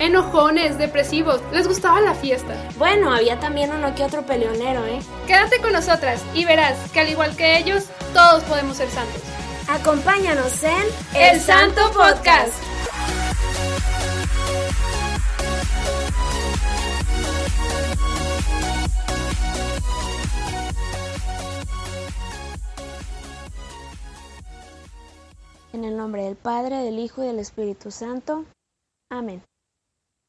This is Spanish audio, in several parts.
Enojones, depresivos, les gustaba la fiesta. Bueno, había también uno que otro peleonero, ¿eh? Quédate con nosotras y verás que al igual que ellos, todos podemos ser santos. Acompáñanos en El Santo Podcast. En el nombre del Padre, del Hijo y del Espíritu Santo. Amén.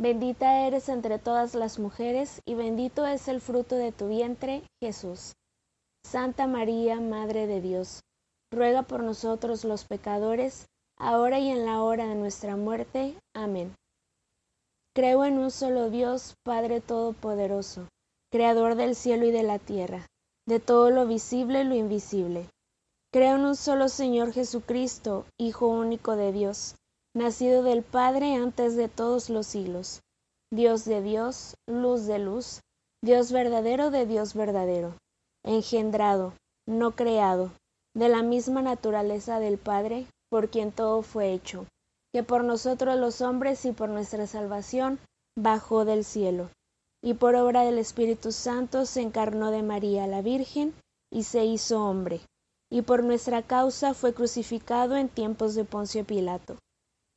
Bendita eres entre todas las mujeres, y bendito es el fruto de tu vientre, Jesús. Santa María, Madre de Dios, ruega por nosotros los pecadores, ahora y en la hora de nuestra muerte. Amén. Creo en un solo Dios, Padre Todopoderoso, Creador del cielo y de la tierra, de todo lo visible y lo invisible Creo en un solo Señor Jesucristo, Hijo único de Dios, nacido del Padre antes de todos los siglos, Dios de Dios, luz de luz, Dios verdadero de Dios verdadero, engendrado, no creado, de la misma naturaleza del Padre, por quien todo fue hecho, que por nosotros los hombres y por nuestra salvación bajó del cielo, y por obra del Espíritu Santo se encarnó de María la Virgen y se hizo hombre. Y por nuestra causa fue crucificado en tiempos de Poncio Pilato.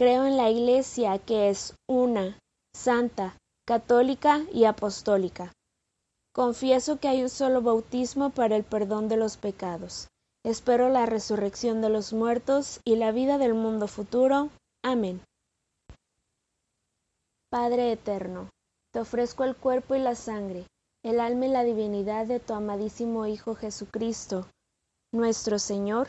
Creo en la Iglesia que es una, santa, católica y apostólica. Confieso que hay un solo bautismo para el perdón de los pecados. Espero la resurrección de los muertos y la vida del mundo futuro. Amén. Padre eterno, te ofrezco el cuerpo y la sangre el alma y la divinidad de tu amadísimo Hijo Jesucristo, nuestro Señor,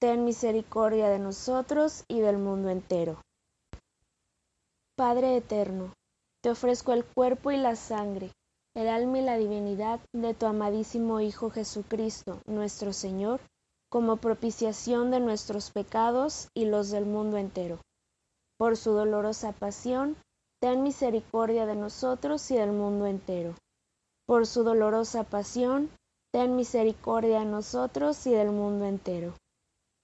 ten misericordia de nosotros y del mundo entero. Padre eterno, te ofrezco el cuerpo y la sangre, el alma y la divinidad de tu amadísimo Hijo Jesucristo, nuestro Señor, como propiciación de nuestros pecados y los del mundo entero. Por su dolorosa pasión, ten misericordia de nosotros y del mundo entero por su dolorosa pasión, ten misericordia de nosotros y del mundo entero.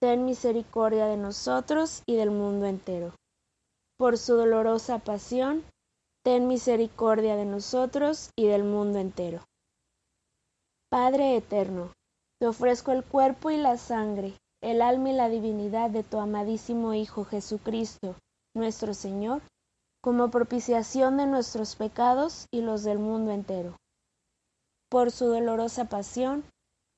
ten misericordia de nosotros y del mundo entero. Por su dolorosa pasión, ten misericordia de nosotros y del mundo entero. Padre eterno, te ofrezco el cuerpo y la sangre, el alma y la divinidad de tu amadísimo Hijo Jesucristo, nuestro Señor, como propiciación de nuestros pecados y los del mundo entero. Por su dolorosa pasión,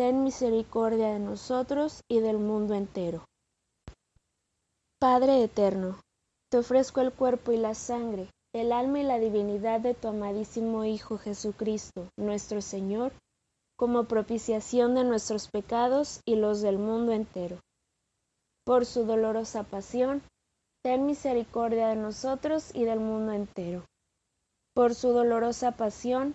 ten misericordia de nosotros y del mundo entero. Padre eterno, te ofrezco el cuerpo y la sangre, el alma y la divinidad de tu amadísimo Hijo Jesucristo, nuestro Señor, como propiciación de nuestros pecados y los del mundo entero. Por su dolorosa pasión, ten misericordia de nosotros y del mundo entero. Por su dolorosa pasión,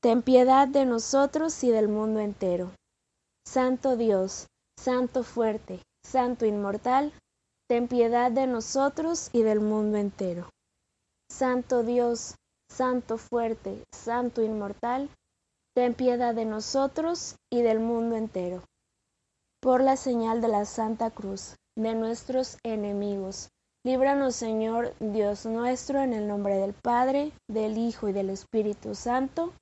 ten piedad de nosotros y del mundo entero. Santo Dios, Santo fuerte, Santo inmortal, ten piedad de nosotros y del mundo entero. Santo Dios, Santo fuerte, Santo inmortal, ten piedad de nosotros y del mundo entero por la señal de la Santa Cruz de nuestros enemigos, Líbranos, Señor Dios nuestro, en el nombre del Padre, del Hijo y del Espíritu Santo.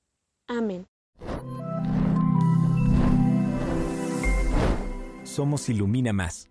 Amén. Somos Ilumina Más.